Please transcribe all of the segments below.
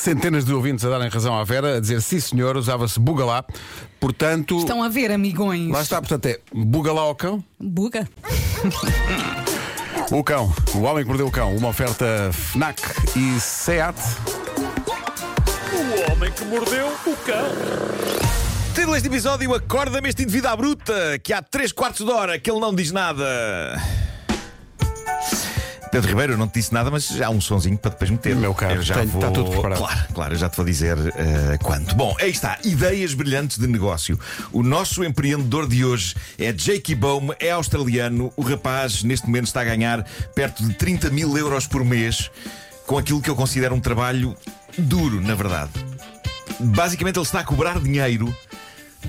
centenas de ouvintes a darem razão à Vera, a dizer sim senhor, usava-se bugalá. Portanto, Estão a ver, amigões. lá está, portanto é bugalá ao cão. Buga. O cão, o homem que mordeu o cão, uma oferta FNAC e SEAT. O homem que mordeu o cão. Título deste episódio: Acorda-me este indivíduo à bruta, que há 3 quartos de hora que ele não diz nada. Pedro Ribeiro, eu não te disse nada, mas já há um sonzinho para depois meter. Meu caro, eu já tenho- vou... está tudo preparado. Claro, claro, eu já te vou dizer eh, quanto. Bom, aí está, ideias brilhantes de negócio. O nosso empreendedor de hoje é Jakey Baum, é australiano. O rapaz, neste momento, está a ganhar perto de 30 mil euros por mês com aquilo que eu considero um trabalho duro, na verdade. Basicamente, ele está a cobrar dinheiro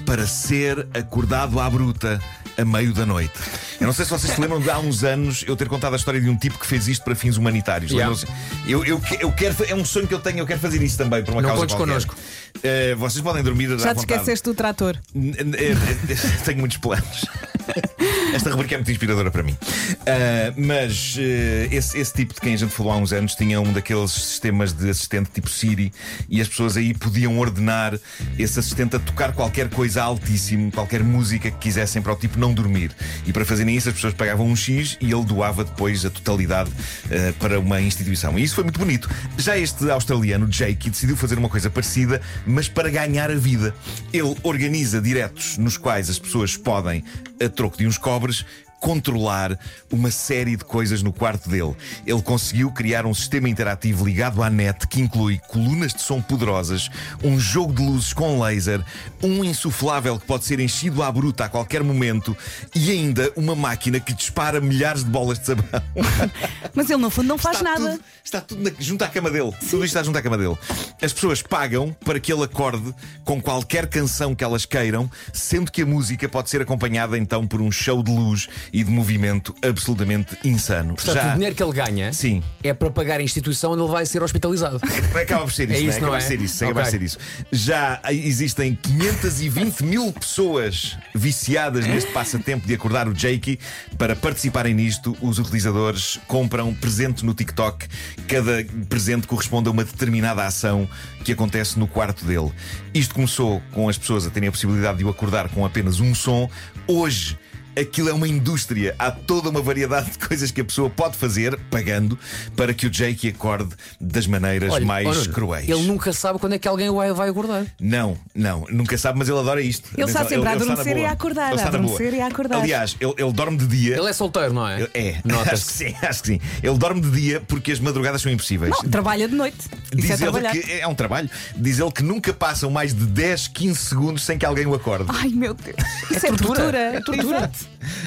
para ser acordado à bruta a meio da noite. Eu não sei se vocês se lembram de há uns anos eu ter contado a história de um tipo que fez isto para fins humanitários. Yeah. Lembram-se? Eu, eu, eu quero, é um sonho que eu tenho, eu quero fazer isso também por uma Não causa contes qualquer. connosco. Eh, vocês podem dormir Já te vontade. esqueceste do trator. Eh, Tenho muitos planos. Esta rubrica é muito inspiradora para mim. Ah, mas eh, esse, esse tipo de quem a gente falou há uns anos tinha um daqueles sistemas de assistente tipo Siri e as pessoas aí podiam ordenar esse assistente a tocar qualquer coisa altíssimo, qualquer música que quisessem para o tipo não dormir. E para fazerem isso, as pessoas pagavam um X e ele doava depois a totalidade eh, para uma instituição. E isso foi muito bonito. Já este australiano, Jake, decidiu fazer uma coisa parecida, mas para ganhar a vida. Ele organiza diretos nos quais as pessoas podem, a troco de uns cobres, controlar uma série de coisas no quarto dele. Ele conseguiu criar um sistema interativo ligado à net que inclui colunas de som poderosas, um jogo de luzes com laser, um insuflável que pode ser enchido à bruta a qualquer momento e ainda uma máquina que dispara milhares de bolas de sabão. Mas ele, no fundo, não faz Está nada. tudo- está tudo na- junto à cama dele. Tudo isto está junto à cama dele. As pessoas pagam para que ele acorde com qualquer canção que elas queiram, sendo que a música pode ser acompanhada então por um show de luz e de movimento absolutamente insano. Portanto, o dinheiro que ele ganha Sim. é para pagar a instituição onde ele vai ser hospitalizado. Acaba por ser isso, É né? isso, não acaba é? ser isso, acaba Ok. por ser isso. Já existem 520 mil pessoas viciadas neste passatempo de acordar o Jakey. Para participarem nisto, os utilizadores compram presente no TikTok. Cada presente corresponde a uma determinada ação que acontece no quarto dele. Isto começou com as pessoas a terem a possibilidade de o acordar com apenas um som. Hoje. Aquilo é uma indústria. Há toda uma variedade de coisas que a pessoa pode fazer, pagando, para que o Jakey acorde das maneiras Olha, mais Nuno, cruéis. Ele nunca sabe quando é que alguém o vai, vai acordar. Não, não, nunca sabe, mas ele adora isto. Ele está sempre a adormecer e a acordar, a adormecer e a acordar. Aliás, ele, ele dorme de dia. Ele é solteiro, não é? Ele- É, acho que sim, acho que sim. Ele dorme de dia porque as madrugadas são impossíveis. Não, trabalha de noite. Diz Isso é ele trabalhar. que é um trabalho. Diz ele que nunca passam mais de 10, 15 segundos sem que alguém o acorde. Ai, meu Deus. Isso é, tortura. tortura. É tortura.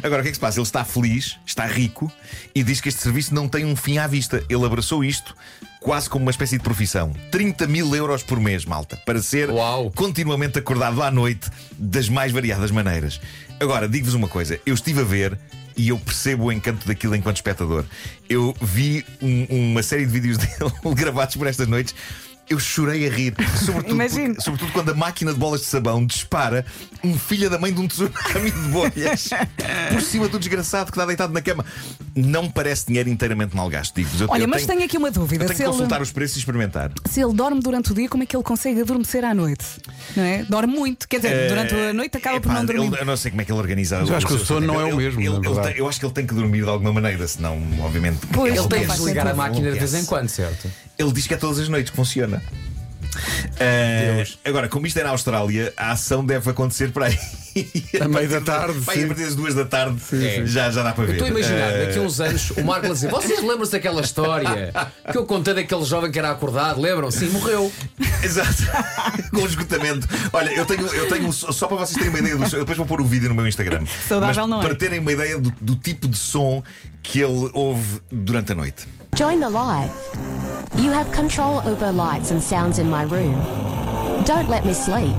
Agora, o que é que se passa? Ele está feliz, está rico e diz que este serviço não tem um fim à vista. Ele abraçou isto quase como uma espécie de profissão. 30 mil euros por mês, malta, para ser Uau. continuamente acordado à noite das mais variadas maneiras. Agora, digo-vos uma coisa: eu estive a ver. E eu percebo o encanto daquilo enquanto espectador. Eu vi um- uma série de vídeos dele gravados por estas noites. Eu chorei a rir, sobretudo, porque- sobretudo quando a máquina de bolas de sabão dispara um filho da mãe de um tsunami de bolhas por cima do desgraçado que está deitado na cama. Não me parece dinheiro inteiramente mal gasto, digo-vos. Eu- Olha, eu mas tenho, tenho aqui uma dúvida. eu tenho Se que ele, consultar os preços e experimentar. se ele dorme durante o dia, como é que ele consegue adormecer à noite? Não é? Dorme muito. Quer dizer, durante a noite acaba por Epá, não dormir. ele- eu não sei como é que ele organiza. Eu acho que o sono não é o. Ele- mesmo, ele- ele tem- eu acho que ele tem que dormir de alguma maneira, senão, obviamente. Pois, ele Ele tem que desligar a máquina de vez em quando, certo? Ele diz que é todas as noites que funciona. Ah, agora, como isto é na Austrália, a ação deve acontecer para aí. A meio da tarde, Vai sim. a partir das duas da tarde, Sim. já, já dá para Eu ver. estou a imaginar, Ah, daqui a uns anos, o Marco a dizer: Vocês lembram-se daquela história que eu contei daquele jovem que era acordado? Lembram? Sim, morreu. Exato. Com esgotamento. Olha, eu tenho, eu tenho só para vocês terem uma ideia do som. Eu depois vou pôr o vídeo no meu Instagram. Saudável Mas não é? Para terem uma ideia do, do tipo de som que ele ouve durante a noite. Join the live. You have control over lights and sounds in my room. Don't let me sleep.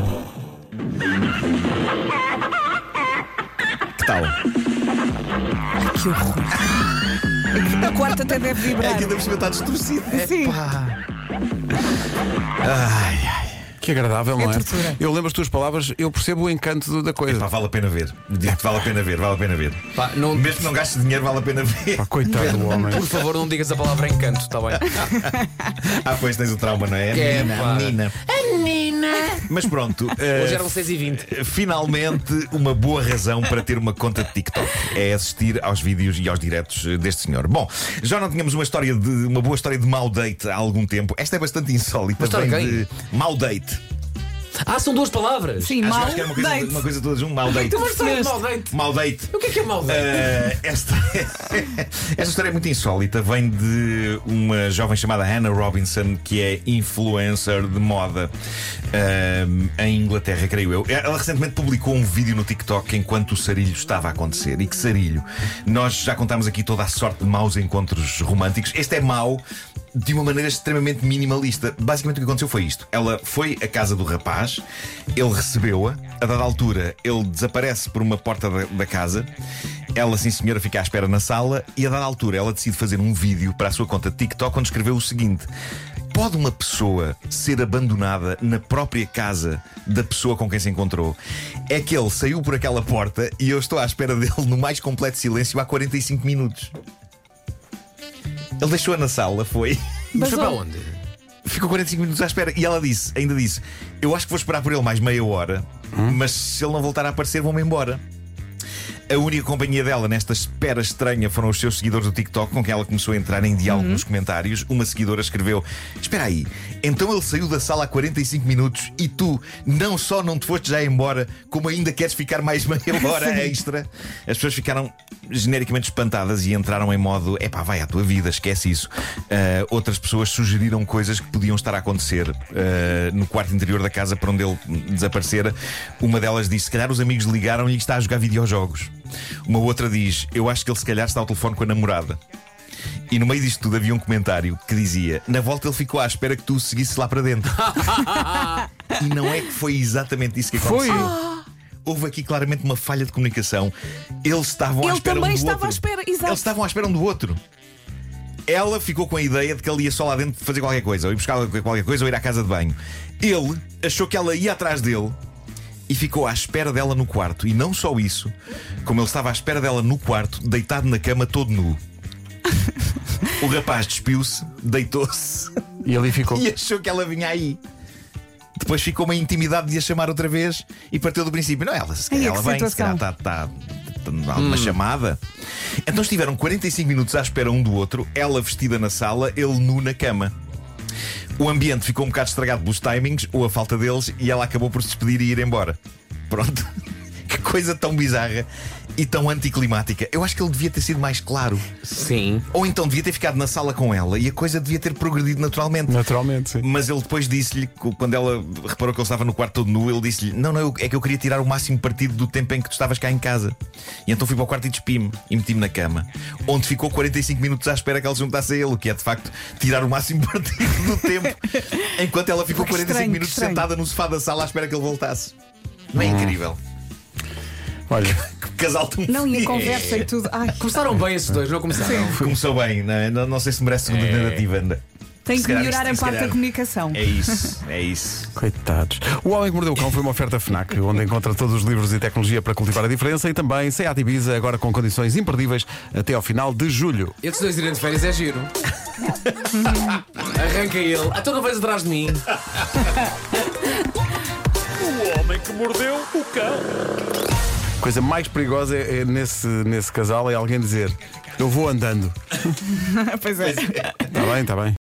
Que tal? Que horror. A quarta até deve É vibrar. que ainda por cima está distorcido. Sim. Ai, ai. Que agradável, não é? tortura. Eu lembro as tuas palavras, eu percebo o encanto da coisa. Epá, vale a pena ver. Digo-te, vale a pena ver, vale a pena ver. Pá, não- Mesmo que não gastes dinheiro, vale a pena ver. Pá, coitado do homem. Por favor, não digas a palavra encanto, está bem? Ah, pois tens o trauma, não é? A É, menina, pá. a menina. A menina. Mas pronto. eh, Hoje eram 6 e 20 Finalmente, uma boa razão para ter uma conta de TikTok é assistir aos vídeos e aos diretos eh, deste senhor. Bom, já não tínhamos uma história de uma boa história de mau date há algum tempo. Esta é bastante insólita. Uma história vem de mau date. Ah, são duas palavras. Sim, Acho, mal acho que era uma coisa, date. uma coisa toda junto, mau date. Tu percebeste? Mau date. Mau date. O que é que é mau date? Eh, esta, esta história é muito insólita. Vem de uma jovem chamada Hannah Robinson, que é influencer de moda eh, em Inglaterra, creio eu. Ela recentemente publicou um vídeo no TikTok enquanto o sarilho estava a acontecer. E que sarilho? Nós já contámos aqui toda a sorte de maus encontros românticos. Este é mau de uma maneira extremamente minimalista. Basicamente o que aconteceu foi isto. Ela foi à casa do rapaz, ele recebeu-a, a dada altura ele desaparece por uma porta da, da casa, ela, sim senhora, fica à espera na sala e a dada altura ela decide fazer um vídeo para a sua conta TikTok onde escreveu o seguinte. Pode uma pessoa ser abandonada na própria casa da pessoa com quem se encontrou? É que ele saiu por aquela porta e eu estou à espera dele no mais completo silêncio há 45 minutos. Ele deixou-a na sala, foi. Mas foi para onde? Ficou 45 minutos à espera. E ela disse, ainda disse: Eu acho que vou esperar por ele mais meia hora, mas se ele não voltar a aparecer, vou-me embora. A única companhia dela nesta espera estranha foram os seus seguidores do TikTok, com quem ela começou a entrar em diálogo nos comentários. Uma seguidora escreveu: Espera aí, então ele saiu da sala há 45 minutos e tu não só não te foste já embora, como ainda queres ficar mais meia hora extra? As pessoas ficaram genericamente espantadas e entraram em modo: epá, vai à tua vida, esquece isso. Ah, outras pessoas sugeriram coisas que podiam estar a acontecer ah, no quarto interior da casa para onde ele desaparecera. Uma delas disse: se calhar os amigos ligaram e está a jogar videojogos. Uma outra diz: Eu acho que ele se calhar está ao telefone com a namorada. E no meio disto tudo havia um comentário que dizia: Na volta ele ficou à espera que tu o seguisses lá para dentro. e não é que foi exatamente isso que Foi. aconteceu. Houve aqui claramente uma falha de comunicação. Eles estavam à Ele espera também um do estava outro. à espera, exato. Eles estavam à espera um do outro. Ela ficou com a ideia de que ele ia só lá dentro fazer qualquer coisa, ou ir buscar qualquer coisa, ou ir à casa de banho. Ele achou que ela ia atrás dele e ficou à espera dela no quarto. E não só isso, como ele estava à espera dela no quarto, deitado na cama, todo nu. O rapaz despiu-se, deitou-se E ali ficou. e achou que ela vinha aí. Depois ficou uma intimidade de a chamar outra vez e partiu do princípio. Não, ela, se calhar Ai, ela vem, se calhar está. Está alguma chamada. Então estiveram 45 minutos à espera um do outro, ela vestida na sala, ele nu na cama. O ambiente ficou um bocado estragado pelos timings ou a falta deles e ela acabou por se despedir e ir embora. Pronto. Coisa tão bizarra e tão anticlimática. Eu acho que ele devia ter sido mais claro. Sim. Ou então devia ter ficado na sala com ela e a coisa devia ter progredido naturalmente. Naturalmente, sim. Mas ele depois disse-lhe, quando ela reparou que ele estava no quarto todo nu, ele disse-lhe: Não, não, é que eu queria tirar o máximo partido do tempo em que tu estavas cá em casa. E então fui para o quarto e despi-me e meti-me na cama, onde ficou 45 minutos à espera que ela se juntasse a ele, o que é de facto tirar o máximo partido do tempo, enquanto ela ficou Que 45 estranho, minutos sentada no sofá da sala à espera que ele voltasse. Não é incrível? Olha, Que casal tão Não, e a conversa e tudo. Ai, Começaram bem esses dois, não começaram? Começou bem, não, é? não, não sei se merece segunda tentativa ainda. tem que melhorar isto- a parte da comunicação. É isso, é isso. coitados. O Homem que Mordeu o Cão foi uma oferta FNAC, onde encontra todos os livros e tecnologia para cultivar a diferença e também Seat Ibiza, agora com condições imperdíveis até ao final de julho. Esses dois irem de férias é giro. Arranca ele. Ah, tu não vais atrás de mim. Coisa mais perigosa é, é nesse, nesse casal é alguém dizer: Eu vou andando. pois é. Está bem, está bem.